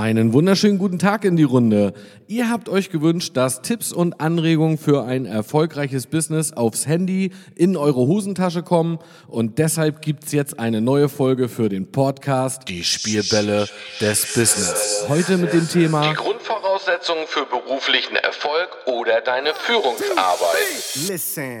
Einen wunderschönen guten Tag in die Runde. Ihr habt euch gewünscht, dass Tipps und Anregungen für ein erfolgreiches Business aufs Handy in eure Hosentasche kommen und deshalb gibt's jetzt eine neue Folge für den Podcast Die Spielbälle des Business. Heute mit dem Thema Die Grundvoraussetzungen für beruflichen Erfolg oder deine Führungsarbeit. Listen.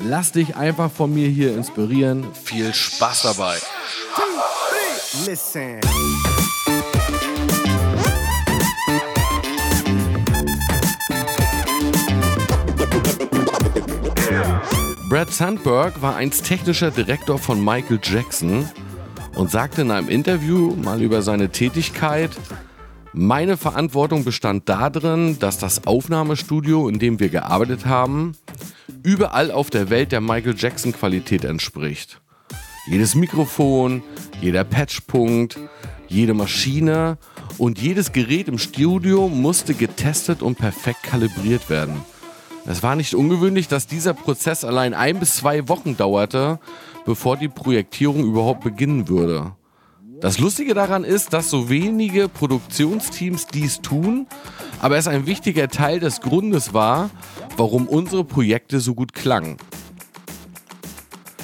Lass dich einfach von mir hier inspirieren. Viel Spaß dabei. Listen. Brad Sandberg war einst technischer Direktor von Michael Jackson und sagte in einem Interview mal über seine Tätigkeit, meine Verantwortung bestand darin, dass das Aufnahmestudio, in dem wir gearbeitet haben, überall auf der Welt der Michael Jackson Qualität entspricht. Jedes Mikrofon, jeder Patchpunkt, jede Maschine und jedes Gerät im Studio musste getestet und perfekt kalibriert werden. Es war nicht ungewöhnlich, dass dieser Prozess allein ein bis zwei Wochen dauerte, bevor die Projektierung überhaupt beginnen würde. Das Lustige daran ist, dass so wenige Produktionsteams dies tun, aber es ein wichtiger Teil des Grundes war, warum unsere Projekte so gut klangen.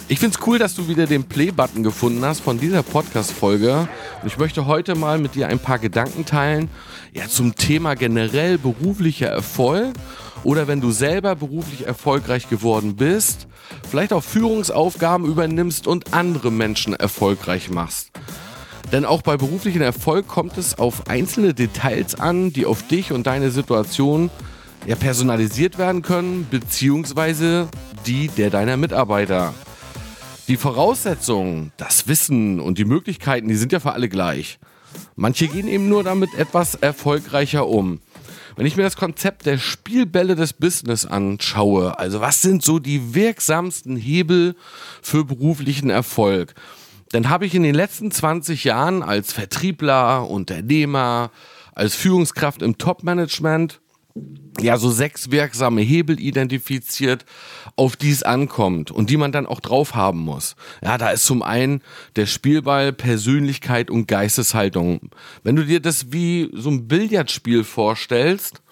Ich finde es cool, dass du wieder den Play-Button gefunden hast von dieser Podcast-Folge. Ich möchte heute mal mit dir ein paar Gedanken teilen ja, zum Thema generell beruflicher Erfolg oder wenn du selber beruflich erfolgreich geworden bist, vielleicht auch Führungsaufgaben übernimmst und andere Menschen erfolgreich machst. Denn auch bei beruflichem Erfolg kommt es auf einzelne Details an, die auf dich und deine Situation ja, personalisiert werden können, beziehungsweise die der deiner Mitarbeiter. Die Voraussetzungen, das Wissen und die Möglichkeiten, die sind ja für alle gleich. Manche gehen eben nur damit etwas erfolgreicher um. Wenn ich mir das Konzept der Spielbälle des Business anschaue, also was sind so die wirksamsten Hebel für beruflichen Erfolg, dann habe ich in den letzten 20 Jahren als Vertriebler, Unternehmer, als Führungskraft im Top-Management ja so sechs wirksame Hebel identifiziert, auf die es ankommt und die man dann auch drauf haben muss. Ja, da ist zum einen der Spielball Persönlichkeit und Geisteshaltung. Wenn du dir das wie so ein Billardspiel vorstellst,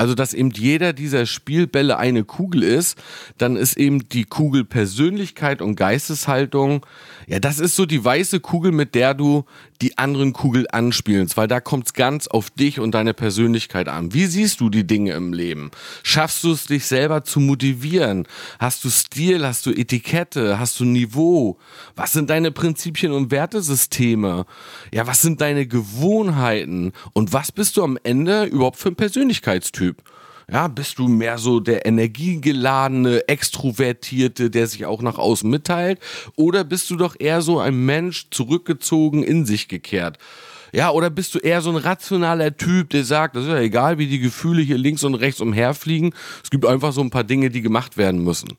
also, dass eben jeder dieser Spielbälle eine Kugel ist, dann ist eben die Kugel Persönlichkeit und Geisteshaltung. Ja, das ist so die weiße Kugel, mit der du die anderen Kugel anspielst, weil da kommt es ganz auf dich und deine Persönlichkeit an. Wie siehst du die Dinge im Leben? Schaffst du es, dich selber zu motivieren? Hast du Stil? Hast du Etikette? Hast du Niveau? Was sind deine Prinzipien und Wertesysteme? Ja, was sind deine Gewohnheiten? Und was bist du am Ende überhaupt für ein Persönlichkeitstyp? Ja, bist du mehr so der energiegeladene, extrovertierte, der sich auch nach außen mitteilt? Oder bist du doch eher so ein Mensch, zurückgezogen, in sich gekehrt? Ja, oder bist du eher so ein rationaler Typ, der sagt, das ist ja egal, wie die Gefühle hier links und rechts umherfliegen. Es gibt einfach so ein paar Dinge, die gemacht werden müssen.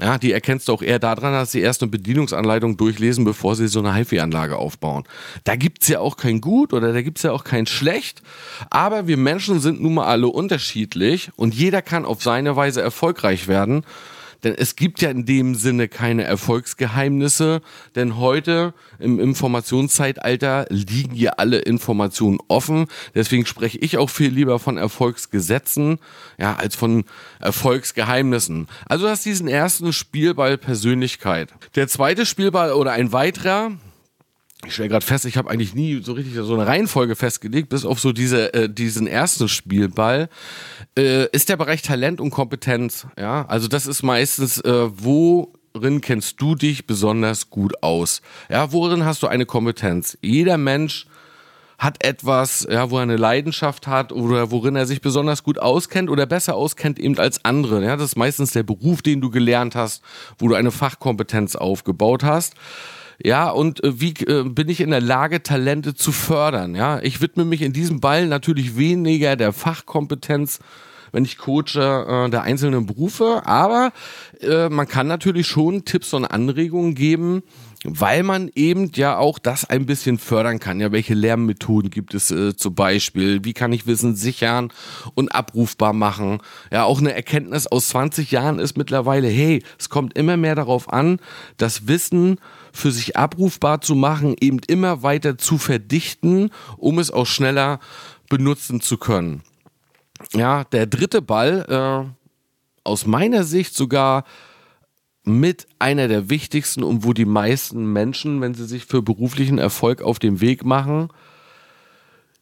Ja, die erkennst du auch eher daran, dass sie erst eine Bedienungsanleitung durchlesen, bevor sie so eine HiFi-Anlage aufbauen. Da gibt's ja auch kein Gut oder da gibt's ja auch kein Schlecht. Aber wir Menschen sind nun mal alle unterschiedlich und jeder kann auf seine Weise erfolgreich werden. Denn es gibt ja in dem Sinne keine Erfolgsgeheimnisse, denn heute im Informationszeitalter liegen ja alle Informationen offen. Deswegen spreche ich auch viel lieber von Erfolgsgesetzen, ja, als von Erfolgsgeheimnissen. Also du hast diesen ersten Spielball Persönlichkeit. Der zweite Spielball oder ein weiterer, ich stelle gerade fest, ich habe eigentlich nie so richtig so eine Reihenfolge festgelegt, bis auf so diese, äh, diesen ersten Spielball, äh, ist der Bereich Talent und Kompetenz. Ja, also das ist meistens, äh, worin kennst du dich besonders gut aus? Ja, worin hast du eine Kompetenz? Jeder Mensch hat etwas, ja, wo er eine Leidenschaft hat oder worin er sich besonders gut auskennt oder besser auskennt eben als andere. Ja, das ist meistens der Beruf, den du gelernt hast, wo du eine Fachkompetenz aufgebaut hast. Ja, und äh, wie äh, bin ich in der Lage, Talente zu fördern? Ja, ich widme mich in diesem Ball natürlich weniger der Fachkompetenz, wenn ich coache äh, der einzelnen Berufe, aber äh, man kann natürlich schon Tipps und Anregungen geben, weil man eben ja auch das ein bisschen fördern kann. Ja, welche Lernmethoden gibt es äh, zum Beispiel? Wie kann ich Wissen sichern und abrufbar machen? Ja, auch eine Erkenntnis aus 20 Jahren ist mittlerweile, hey, es kommt immer mehr darauf an, das Wissen für sich abrufbar zu machen, eben immer weiter zu verdichten, um es auch schneller benutzen zu können. Ja, der dritte Ball, äh, aus meiner Sicht sogar mit einer der wichtigsten und wo die meisten Menschen, wenn sie sich für beruflichen Erfolg auf den Weg machen,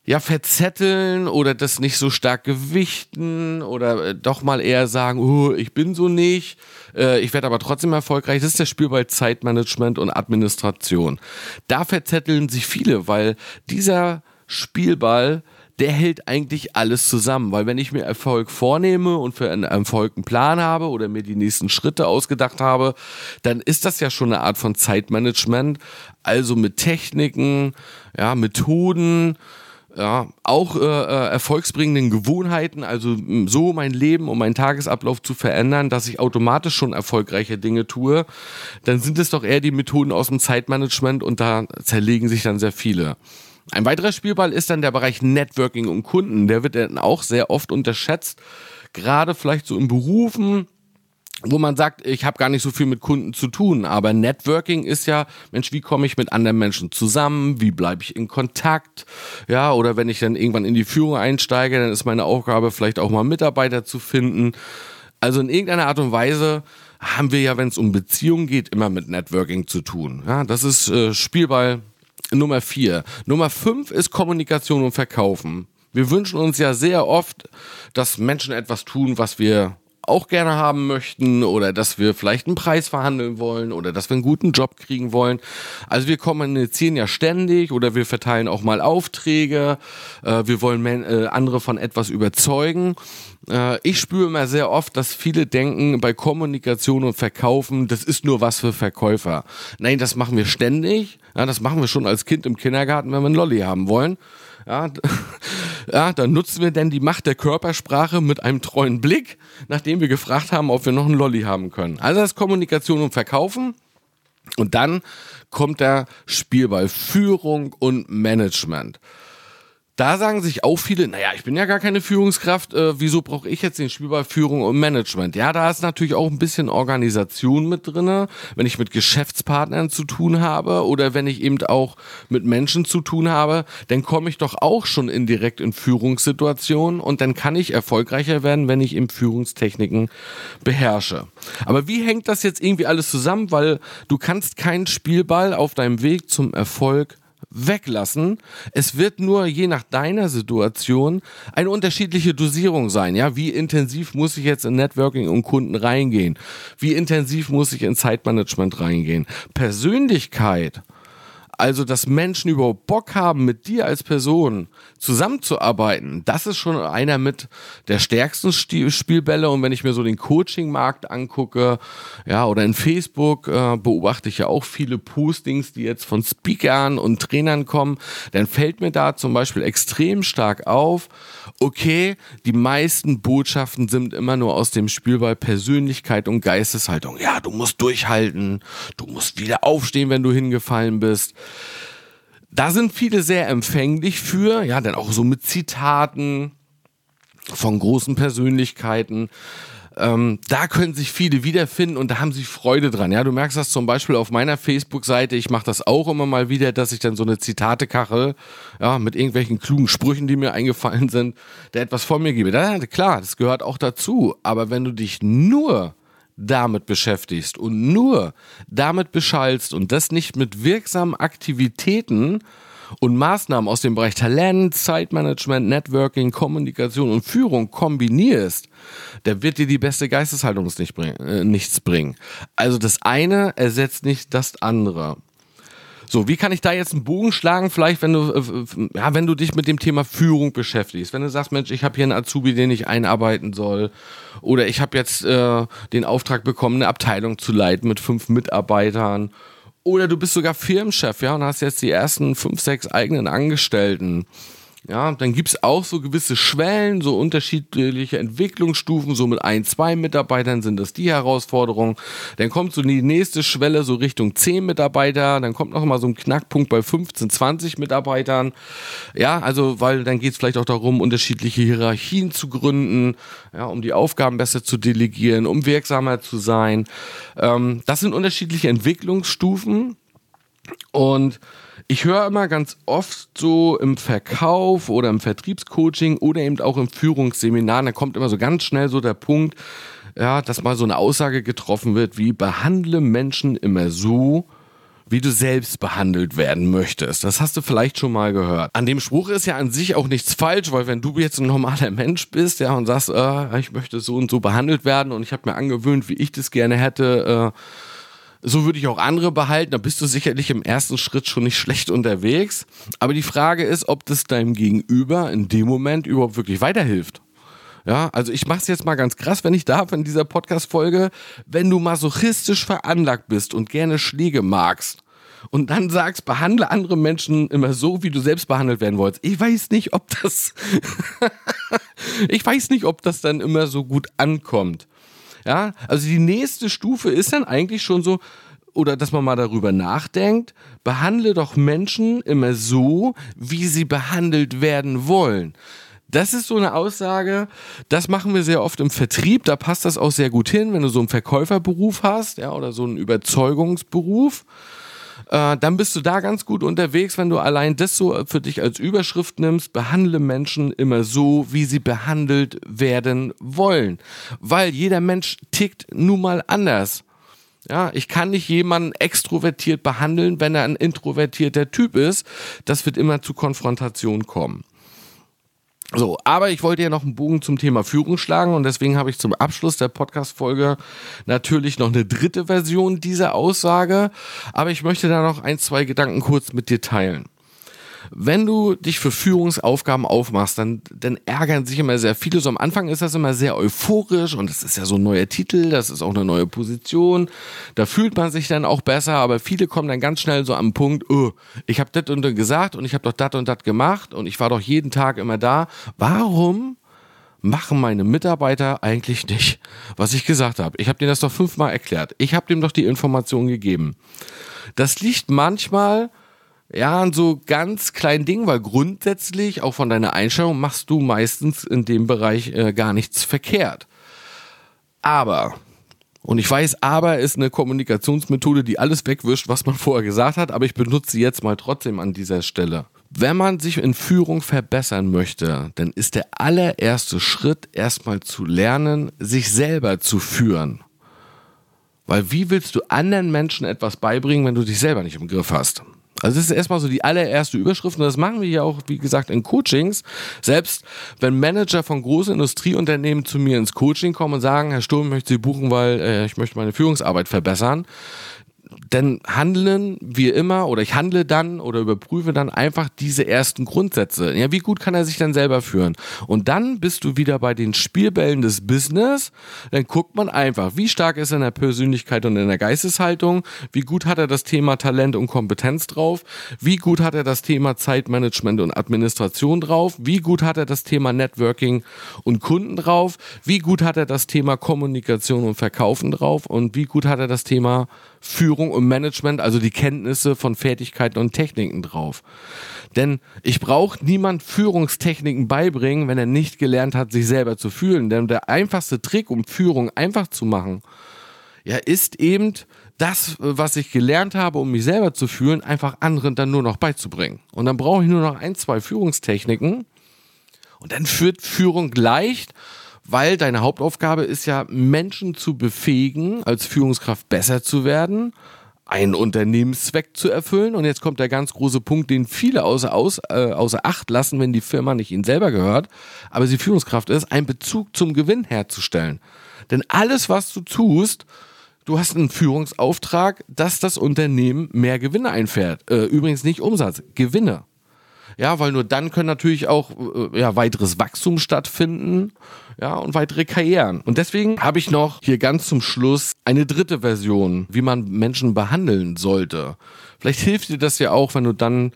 ja, verzetteln oder das nicht so stark gewichten oder äh, doch mal eher sagen, oh, ich bin so nicht, äh, ich werde aber trotzdem erfolgreich. Das ist der Spielball Zeitmanagement und Administration. Da verzetteln sich viele, weil dieser Spielball der hält eigentlich alles zusammen. Weil wenn ich mir Erfolg vornehme und für einen Erfolg einen Plan habe oder mir die nächsten Schritte ausgedacht habe, dann ist das ja schon eine Art von Zeitmanagement. Also mit Techniken, ja, Methoden, ja, auch äh, äh erfolgsbringenden Gewohnheiten, also so mein Leben und meinen Tagesablauf zu verändern, dass ich automatisch schon erfolgreiche Dinge tue, dann sind es doch eher die Methoden aus dem Zeitmanagement und da zerlegen sich dann sehr viele. Ein weiterer Spielball ist dann der Bereich Networking und Kunden. Der wird dann auch sehr oft unterschätzt, gerade vielleicht so in Berufen, wo man sagt, ich habe gar nicht so viel mit Kunden zu tun, aber Networking ist ja, Mensch, wie komme ich mit anderen Menschen zusammen? Wie bleibe ich in Kontakt? Ja, oder wenn ich dann irgendwann in die Führung einsteige, dann ist meine Aufgabe vielleicht auch mal Mitarbeiter zu finden. Also in irgendeiner Art und Weise haben wir ja, wenn es um Beziehungen geht, immer mit Networking zu tun. Ja, das ist äh, Spielball Nummer vier. Nummer fünf ist Kommunikation und Verkaufen. Wir wünschen uns ja sehr oft, dass Menschen etwas tun, was wir auch gerne haben möchten oder dass wir vielleicht einen Preis verhandeln wollen oder dass wir einen guten Job kriegen wollen. Also wir kommunizieren ja ständig oder wir verteilen auch mal Aufträge. Äh, wir wollen äh, andere von etwas überzeugen. Äh, ich spüre immer sehr oft, dass viele denken, bei Kommunikation und Verkaufen, das ist nur was für Verkäufer. Nein, das machen wir ständig. Ja, das machen wir schon als Kind im Kindergarten, wenn wir einen Lolli haben wollen. Ja, ja, dann nutzen wir denn die Macht der Körpersprache mit einem treuen Blick, nachdem wir gefragt haben, ob wir noch einen Lolli haben können. Also das ist Kommunikation und Verkaufen. Und dann kommt der Spielball Führung und Management da sagen sich auch viele, naja, ich bin ja gar keine Führungskraft, äh, wieso brauche ich jetzt den Spielball Führung und Management? Ja, da ist natürlich auch ein bisschen Organisation mit drinne, wenn ich mit Geschäftspartnern zu tun habe oder wenn ich eben auch mit Menschen zu tun habe, dann komme ich doch auch schon indirekt in Führungssituationen und dann kann ich erfolgreicher werden, wenn ich eben Führungstechniken beherrsche. Aber wie hängt das jetzt irgendwie alles zusammen? Weil du kannst keinen Spielball auf deinem Weg zum Erfolg weglassen. Es wird nur je nach deiner Situation eine unterschiedliche Dosierung sein. Ja, wie intensiv muss ich jetzt in Networking und Kunden reingehen? Wie intensiv muss ich in Zeitmanagement reingehen? Persönlichkeit also, dass Menschen überhaupt Bock haben, mit dir als Person zusammenzuarbeiten, das ist schon einer mit der stärksten Spielbälle. Und wenn ich mir so den Coaching-Markt angucke, ja, oder in Facebook äh, beobachte ich ja auch viele Postings, die jetzt von Speakern und Trainern kommen, dann fällt mir da zum Beispiel extrem stark auf, okay, die meisten Botschaften sind immer nur aus dem Spielball Persönlichkeit und Geisteshaltung. Ja, du musst durchhalten, du musst wieder aufstehen, wenn du hingefallen bist. Da sind viele sehr empfänglich für, ja, dann auch so mit Zitaten von großen Persönlichkeiten. Ähm, da können sich viele wiederfinden und da haben sie Freude dran. Ja, du merkst das zum Beispiel auf meiner Facebook-Seite. Ich mache das auch immer mal wieder, dass ich dann so eine Zitate-Kachel, ja, mit irgendwelchen klugen Sprüchen, die mir eingefallen sind, da etwas von mir gebe. Da, klar, das gehört auch dazu. Aber wenn du dich nur damit beschäftigst und nur damit beschallst und das nicht mit wirksamen Aktivitäten und Maßnahmen aus dem Bereich Talent, Zeitmanagement, Networking, Kommunikation und Führung kombinierst, der wird dir die beste Geisteshaltung nicht bring, äh, nichts bringen. Also das eine ersetzt nicht das andere. So, wie kann ich da jetzt einen Bogen schlagen? Vielleicht, wenn du, äh, ja, wenn du dich mit dem Thema Führung beschäftigst. Wenn du sagst, Mensch, ich habe hier einen Azubi, den ich einarbeiten soll. Oder ich habe jetzt äh, den Auftrag bekommen, eine Abteilung zu leiten mit fünf Mitarbeitern. Oder du bist sogar Firmenchef, ja, und hast jetzt die ersten fünf, sechs eigenen Angestellten. Ja, dann gibt's auch so gewisse Schwellen, so unterschiedliche Entwicklungsstufen, so mit ein, zwei Mitarbeitern sind das die Herausforderungen. Dann kommt so die nächste Schwelle so Richtung zehn Mitarbeiter, dann kommt noch mal so ein Knackpunkt bei 15, 20 Mitarbeitern. Ja, also, weil dann geht's vielleicht auch darum, unterschiedliche Hierarchien zu gründen, ja, um die Aufgaben besser zu delegieren, um wirksamer zu sein. Ähm, das sind unterschiedliche Entwicklungsstufen und ich höre immer ganz oft so im Verkauf oder im Vertriebscoaching oder eben auch im Führungsseminar, da kommt immer so ganz schnell so der Punkt, ja, dass mal so eine Aussage getroffen wird, wie behandle Menschen immer so, wie du selbst behandelt werden möchtest. Das hast du vielleicht schon mal gehört. An dem Spruch ist ja an sich auch nichts falsch, weil wenn du jetzt ein normaler Mensch bist, ja, und sagst, äh, ich möchte so und so behandelt werden und ich habe mir angewöhnt, wie ich das gerne hätte, äh, so würde ich auch andere behalten. Da bist du sicherlich im ersten Schritt schon nicht schlecht unterwegs. Aber die Frage ist, ob das deinem Gegenüber in dem Moment überhaupt wirklich weiterhilft. Ja, also ich mache es jetzt mal ganz krass, wenn ich darf, in dieser Podcast-Folge. Wenn du masochistisch veranlagt bist und gerne Schläge magst, und dann sagst, behandle andere Menschen immer so, wie du selbst behandelt werden wolltest. Ich weiß nicht, ob das, ich weiß nicht, ob das dann immer so gut ankommt. Ja, also die nächste Stufe ist dann eigentlich schon so, oder dass man mal darüber nachdenkt, behandle doch Menschen immer so, wie sie behandelt werden wollen. Das ist so eine Aussage, das machen wir sehr oft im Vertrieb, da passt das auch sehr gut hin, wenn du so einen Verkäuferberuf hast, ja, oder so einen Überzeugungsberuf äh, dann bist du da ganz gut unterwegs, wenn du allein das so für dich als Überschrift nimmst, behandle Menschen immer so, wie sie behandelt werden wollen. Weil jeder Mensch tickt nun mal anders. Ja, ich kann nicht jemanden extrovertiert behandeln, wenn er ein introvertierter Typ ist. Das wird immer zu Konfrontation kommen. So, aber ich wollte ja noch einen Bogen zum Thema Führung schlagen und deswegen habe ich zum Abschluss der Podcast-Folge natürlich noch eine dritte Version dieser Aussage, aber ich möchte da noch ein, zwei Gedanken kurz mit dir teilen wenn du dich für Führungsaufgaben aufmachst, dann, dann ärgern sich immer sehr viele. So am Anfang ist das immer sehr euphorisch und es ist ja so ein neuer Titel, das ist auch eine neue Position. Da fühlt man sich dann auch besser, aber viele kommen dann ganz schnell so am Punkt, oh, ich habe das und das gesagt und ich habe doch das und das gemacht und ich war doch jeden Tag immer da. Warum machen meine Mitarbeiter eigentlich nicht, was ich gesagt habe? Ich habe denen das doch fünfmal erklärt. Ich habe dem doch die Information gegeben. Das liegt manchmal ja, an so ganz kleinen Dingen, weil grundsätzlich, auch von deiner Einstellung, machst du meistens in dem Bereich äh, gar nichts verkehrt. Aber, und ich weiß, aber ist eine Kommunikationsmethode, die alles wegwischt, was man vorher gesagt hat, aber ich benutze sie jetzt mal trotzdem an dieser Stelle. Wenn man sich in Führung verbessern möchte, dann ist der allererste Schritt erstmal zu lernen, sich selber zu führen. Weil wie willst du anderen Menschen etwas beibringen, wenn du dich selber nicht im Griff hast? Also das ist erstmal so die allererste Überschrift und das machen wir ja auch, wie gesagt, in Coachings. Selbst wenn Manager von großen Industrieunternehmen zu mir ins Coaching kommen und sagen, Herr Sturm, ich möchte Sie buchen, weil äh, ich möchte meine Führungsarbeit verbessern, dann handeln wir immer oder ich handle dann oder überprüfe dann einfach diese ersten Grundsätze. Ja, wie gut kann er sich dann selber führen? Und dann bist du wieder bei den Spielbällen des Business. Dann guckt man einfach, wie stark ist er in der Persönlichkeit und in der Geisteshaltung? Wie gut hat er das Thema Talent und Kompetenz drauf? Wie gut hat er das Thema Zeitmanagement und Administration drauf? Wie gut hat er das Thema Networking und Kunden drauf? Wie gut hat er das Thema Kommunikation und Verkaufen drauf? Und wie gut hat er das Thema Führung und Management, also die Kenntnisse von Fertigkeiten und Techniken drauf. Denn ich brauche niemand Führungstechniken beibringen, wenn er nicht gelernt hat, sich selber zu fühlen. Denn der einfachste Trick, um Führung einfach zu machen, ja, ist eben das, was ich gelernt habe, um mich selber zu fühlen, einfach anderen dann nur noch beizubringen. Und dann brauche ich nur noch ein, zwei Führungstechniken. Und dann führt Führung leicht weil deine Hauptaufgabe ist ja, Menschen zu befähigen, als Führungskraft besser zu werden, einen Unternehmenszweck zu erfüllen. Und jetzt kommt der ganz große Punkt, den viele außer, aus, äh, außer Acht lassen, wenn die Firma nicht ihnen selber gehört, aber sie Führungskraft ist, einen Bezug zum Gewinn herzustellen. Denn alles, was du tust, du hast einen Führungsauftrag, dass das Unternehmen mehr Gewinne einfährt. Äh, übrigens nicht Umsatz, Gewinne. Ja, weil nur dann können natürlich auch äh, ja, weiteres Wachstum stattfinden, ja, und weitere Karrieren. Und deswegen habe ich noch hier ganz zum Schluss eine dritte Version, wie man Menschen behandeln sollte. Vielleicht hilft dir das ja auch, wenn du dann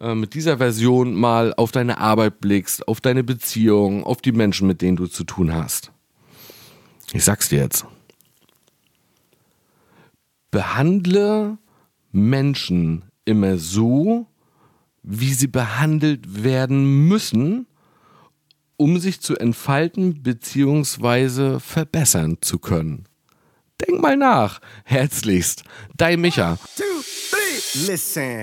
äh, mit dieser Version mal auf deine Arbeit blickst, auf deine Beziehung, auf die Menschen, mit denen du zu tun hast. Ich sag's dir jetzt. Behandle Menschen immer so, wie sie behandelt werden müssen, um sich zu entfalten bzw. verbessern zu können. Denk mal nach. Herzlichst, dein Micha. Two, three. Listen.